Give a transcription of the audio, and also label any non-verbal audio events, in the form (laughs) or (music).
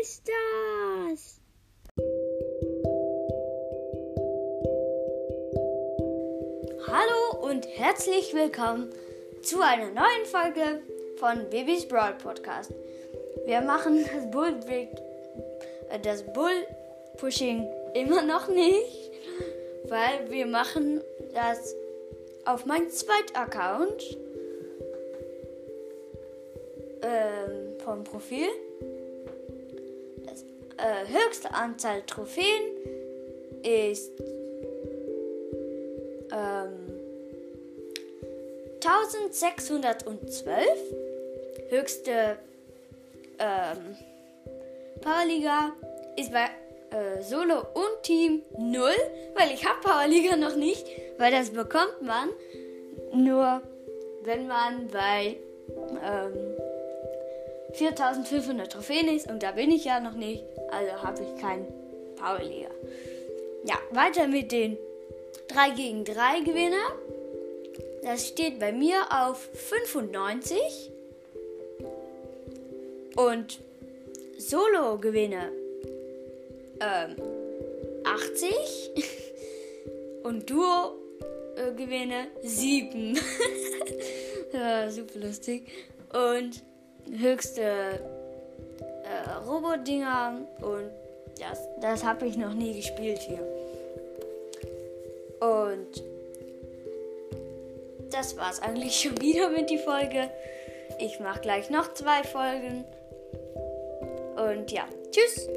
ist das? Hallo und herzlich willkommen zu einer neuen Folge von Babys Brawl Podcast. Wir machen das Bull, äh, das Bull Pushing immer noch nicht, weil wir machen das auf meinem zweiten Account ähm, vom Profil. Äh, höchste Anzahl Trophäen ist ähm, 1612. Höchste ähm, Powerliga ist bei äh, Solo und Team 0, weil ich habe Powerliga noch nicht, weil das bekommt man nur, wenn man bei ähm, 4500 Trophäen ist und da bin ich ja noch nicht, also habe ich kein Powerliga. Ja, weiter mit den 3 gegen 3 Gewinner. Das steht bei mir auf 95. Und Solo-Gewinne ähm, 80. (laughs) Und Duo-Gewinne 7. (laughs) ja, super lustig. Und höchste äh, Robot-Dinger und das, das habe ich noch nie gespielt hier. Und das war's eigentlich schon wieder mit die Folge. Ich mache gleich noch zwei Folgen. Und ja, tschüss.